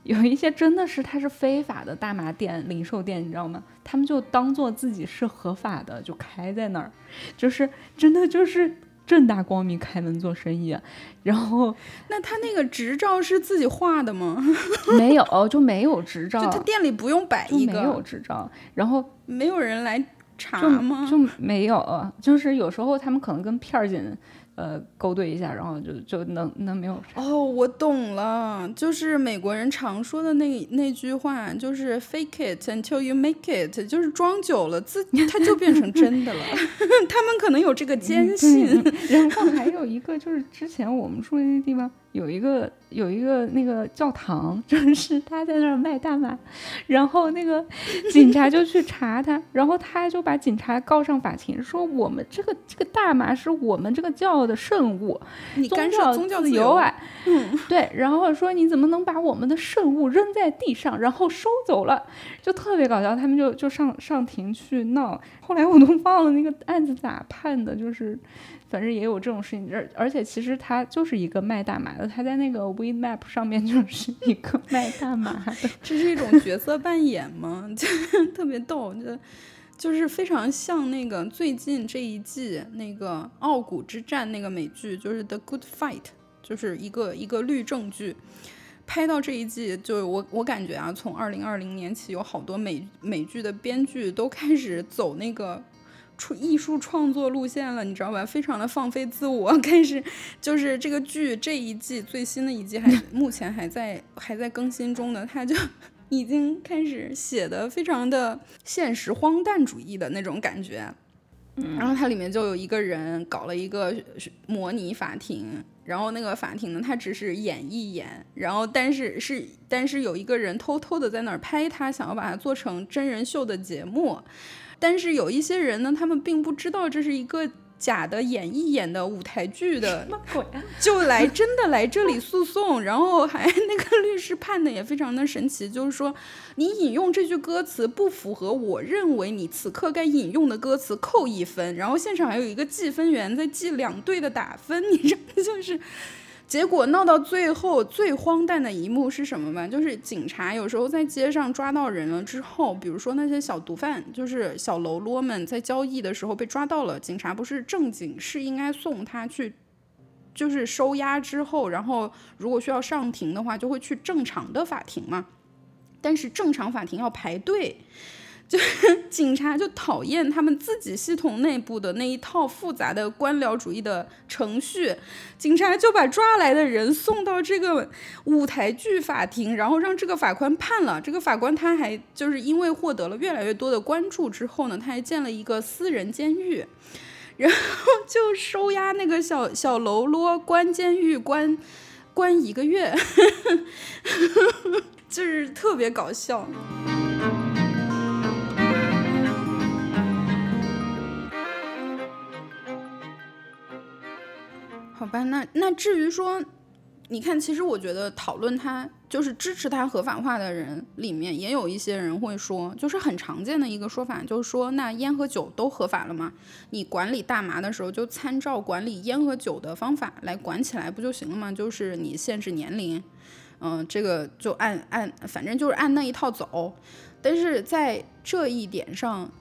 有一些真的是它是非法的大麻店、零售店，你知道吗？他们就当做自己是合法的，就开在那儿，就是真的就是正大光明开门做生意。然后，那他那个执照是自己画的吗？没有，就没有执照。就他店里不用摆一个，没有执照。然后没有人来查吗？就没有，就是有时候他们可能跟片儿警。呃，勾兑一下，然后就就能能没有哦，我懂了，就是美国人常说的那那句话，就是 fake it until you make it，就是装久了自它就变成真的了。他们可能有这个坚信。然后还有一个就是之前我们住的那地方。有一个有一个那个教堂，就是他在那儿卖大麻，然后那个警察就去查他，然后他就把警察告上法庭，说我们这个这个大麻是我们这个教的圣物，你干涉宗教自由啊？嗯，对，然后说你怎么能把我们的圣物扔在地上，然后收走了，就特别搞笑，他们就就上上庭去闹，后来我都忘了那个案子咋判的，就是。反正也有这种事情，而而且其实他就是一个卖大麻的，他在那个 We Map 上面就是一个卖大麻的，这是一种角色扮演吗？就特别逗，就就是非常像那个最近这一季那个《傲骨之战》那个美剧，就是 The Good Fight。就是一个一个律政剧。拍到这一季，就我我感觉啊，从二零二零年起，有好多美美剧的编剧都开始走那个出艺术创作路线了，你知道吧？非常的放飞自我，开始就是这个剧这一季最新的一季还 目前还在还在更新中的，他就 已经开始写的非常的现实荒诞主义的那种感觉。然后它里面就有一个人搞了一个模拟法庭，然后那个法庭呢，他只是演一演，然后但是是但是有一个人偷偷的在那儿拍他，想要把它做成真人秀的节目，但是有一些人呢，他们并不知道这是一个。假的演一演的舞台剧的，什么鬼啊？就来真的来这里诉讼，然后还那个律师判的也非常的神奇，就是说你引用这句歌词不符合我认为你此刻该引用的歌词，扣一分。然后现场还有一个计分员在记两队的打分，你这就是。结果闹到最后，最荒诞的一幕是什么吗？就是警察有时候在街上抓到人了之后，比如说那些小毒贩，就是小喽啰们在交易的时候被抓到了，警察不是正经是应该送他去，就是收押之后，然后如果需要上庭的话，就会去正常的法庭嘛。但是正常法庭要排队。就 是警察就讨厌他们自己系统内部的那一套复杂的官僚主义的程序，警察就把抓来的人送到这个舞台剧法庭，然后让这个法官判了。这个法官他还就是因为获得了越来越多的关注之后呢，他还建了一个私人监狱，然后就收押那个小小喽啰，关监狱关关一个月，就是特别搞笑。吧，那那至于说，你看，其实我觉得讨论它就是支持它合法化的人里面，也有一些人会说，就是很常见的一个说法，就是说，那烟和酒都合法了吗？你管理大麻的时候，就参照管理烟和酒的方法来管起来不就行了吗？就是你限制年龄，嗯，这个就按按，反正就是按那一套走。但是在这一点上，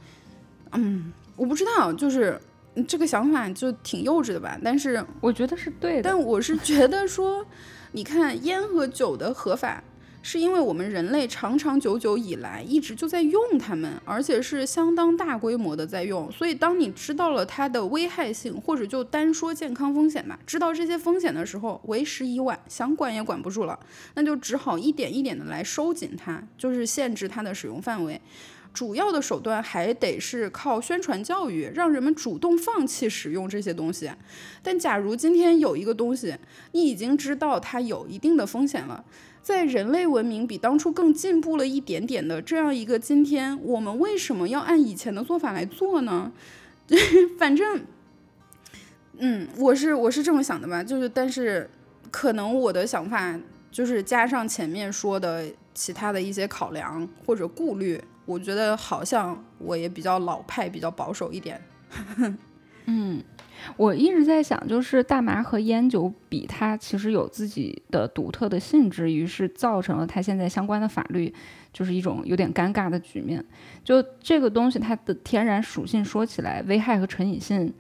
嗯，我不知道，就是。这个想法就挺幼稚的吧，但是我觉得是对的。但我是觉得说，你看烟和酒的合法，是因为我们人类长长久久以来一直就在用它们，而且是相当大规模的在用。所以当你知道了它的危害性，或者就单说健康风险吧，知道这些风险的时候，为时已晚，想管也管不住了，那就只好一点一点的来收紧它，就是限制它的使用范围。主要的手段还得是靠宣传教育，让人们主动放弃使用这些东西。但假如今天有一个东西，你已经知道它有一定的风险了，在人类文明比当初更进步了一点点的这样一个今天，我们为什么要按以前的做法来做呢？反正，嗯，我是我是这么想的吧，就是但是可能我的想法就是加上前面说的其他的一些考量或者顾虑。我觉得好像我也比较老派，比较保守一点。嗯，我一直在想，就是大麻和烟酒比，它其实有自己的独特的性质，于是造成了它现在相关的法律就是一种有点尴尬的局面。就这个东西，它的天然属性说起来，危害和成瘾性，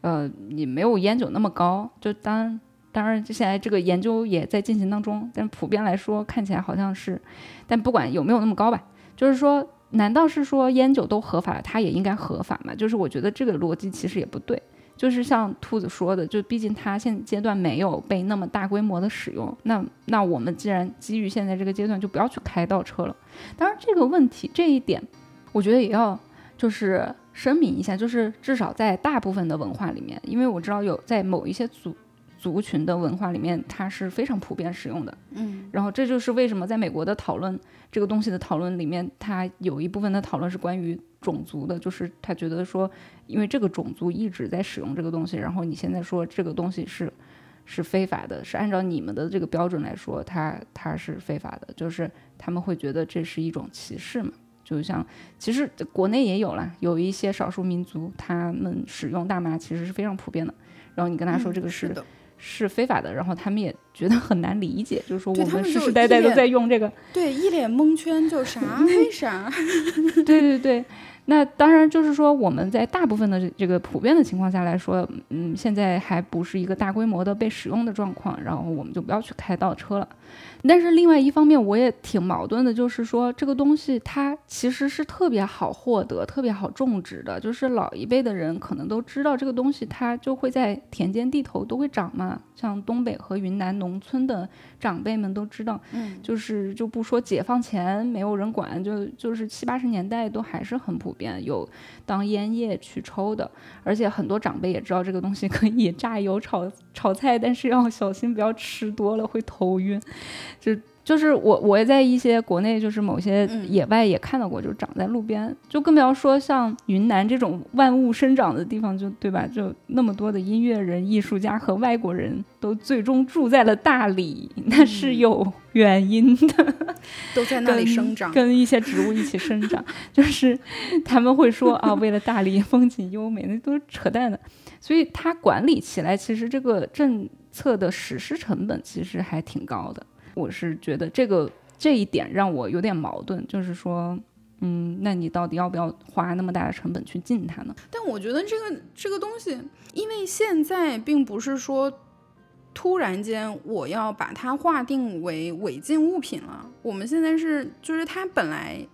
呃，也没有烟酒那么高。就当当然，现在这个研究也在进行当中，但普遍来说，看起来好像是，但不管有没有那么高吧，就是说。难道是说烟酒都合法了，它也应该合法吗？就是我觉得这个逻辑其实也不对。就是像兔子说的，就毕竟它现阶段没有被那么大规模的使用，那那我们既然基于现在这个阶段，就不要去开倒车了。当然，这个问题这一点，我觉得也要就是声明一下，就是至少在大部分的文化里面，因为我知道有在某一些族族群的文化里面，它是非常普遍使用的。嗯，然后这就是为什么在美国的讨论。这个东西的讨论里面，它有一部分的讨论是关于种族的，就是他觉得说，因为这个种族一直在使用这个东西，然后你现在说这个东西是是非法的，是按照你们的这个标准来说，它它是非法的，就是他们会觉得这是一种歧视嘛？就像其实国内也有啦，有一些少数民族他们使用大麻其实是非常普遍的，然后你跟他说这个是是非法的，然后他们也觉得很难理解，就是说我们世世代代都在用这个，对，一脸蒙圈，就啥 为啥？对对对，那当然就是说，我们在大部分的这个普遍的情况下来说，嗯，现在还不是一个大规模的被使用的状况，然后我们就不要去开倒车了。但是另外一方面，我也挺矛盾的，就是说这个东西它其实是特别好获得、特别好种植的。就是老一辈的人可能都知道这个东西，它就会在田间地头都会长嘛。像东北和云南农村的长辈们都知道，嗯，就是就不说解放前没有人管，就就是七八十年代都还是很普遍有当烟叶去抽的。而且很多长辈也知道这个东西可以榨油炒炒菜，但是要小心不要吃多了会头晕。就就是我我也在一些国内就是某些野外也看到过，就长在路边，就更不要说像云南这种万物生长的地方，就对吧？就那么多的音乐人、艺术家和外国人都最终住在了大理，那是有原因的，都在那里生长，跟一些植物一起生长，就是他们会说啊，为了大理风景优美，那都是扯淡的。所以它管理起来，其实这个政策的实施成本其实还挺高的。我是觉得这个这一点让我有点矛盾，就是说，嗯，那你到底要不要花那么大的成本去禁它呢？但我觉得这个这个东西，因为现在并不是说突然间我要把它划定为违禁物品了，我们现在是就是它本来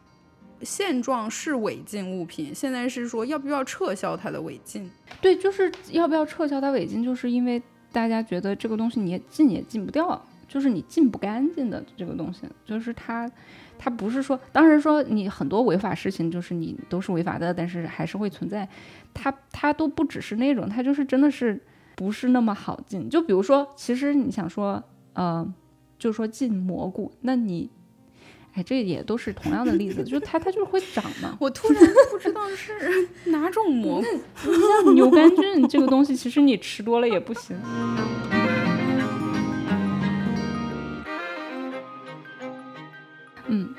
现状是违禁物品，现在是说要不要撤销它的违禁？对，就是要不要撤销它违禁，就是因为大家觉得这个东西你也禁也禁不掉。就是你进不干净的这个东西，就是它，它不是说，当然说你很多违法事情，就是你都是违法的，但是还是会存在，它它都不只是那种，它就是真的是不是那么好进。就比如说，其实你想说，呃，就说进蘑菇，那你，哎，这也都是同样的例子，就是它它就是会长嘛。我突然不知道是哪种 蘑菇，像牛肝菌这个东西，其实你吃多了也不行。嗯，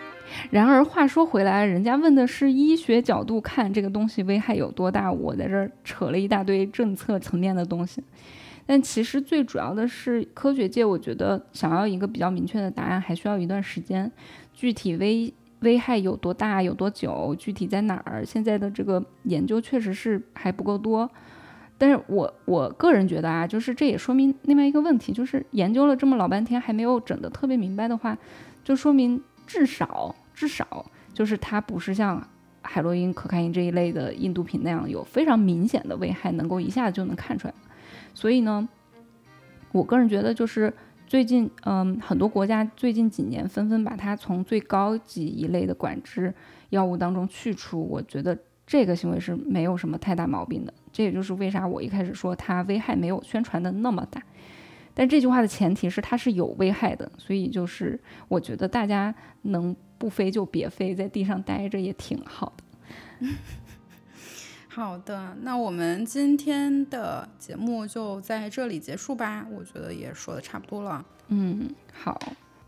然而话说回来，人家问的是医学角度看这个东西危害有多大，我在这儿扯了一大堆政策层面的东西。但其实最主要的是科学界，我觉得想要一个比较明确的答案，还需要一段时间。具体危危害有多大、有多久、具体在哪儿，现在的这个研究确实是还不够多。但是我我个人觉得啊，就是这也说明另外一个问题，就是研究了这么老半天还没有整得特别明白的话，就说明。至少，至少就是它不是像海洛因、可卡因这一类的印度品那样有非常明显的危害，能够一下子就能看出来。所以呢，我个人觉得，就是最近，嗯，很多国家最近几年纷纷把它从最高级一类的管制药物当中去除，我觉得这个行为是没有什么太大毛病的。这也就是为啥我一开始说它危害没有宣传的那么大。但这句话的前提是它是有危害的，所以就是我觉得大家能不飞就别飞，在地上待着也挺好的。好的，那我们今天的节目就在这里结束吧，我觉得也说的差不多了。嗯，好，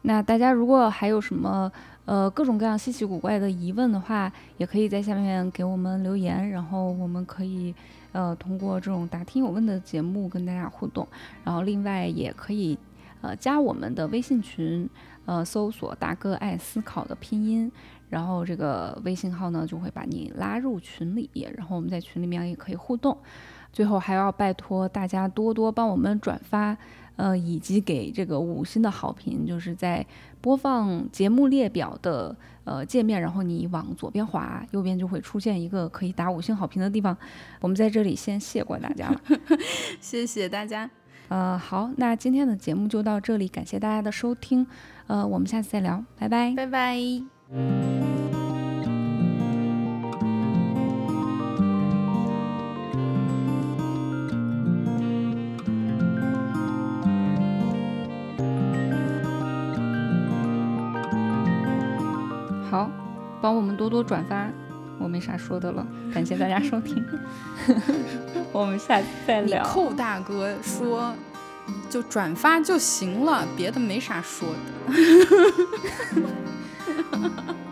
那大家如果还有什么呃各种各样稀奇古怪的疑问的话，也可以在下面给我们留言，然后我们可以。呃，通过这种答听有问的节目跟大家互动，然后另外也可以呃加我们的微信群，呃搜索“大哥爱思考”的拼音，然后这个微信号呢就会把你拉入群里，然后我们在群里面也可以互动。最后还要拜托大家多多帮我们转发。呃，以及给这个五星的好评，就是在播放节目列表的呃界面，然后你往左边滑，右边就会出现一个可以打五星好评的地方。我们在这里先谢过大家了，谢谢大家。呃，好，那今天的节目就到这里，感谢大家的收听。呃，我们下次再聊，拜拜，拜拜。帮我们多多转发，我没啥说的了，感谢大家收听，我们下次再聊。寇大哥说，就转发就行了，别的没啥说的。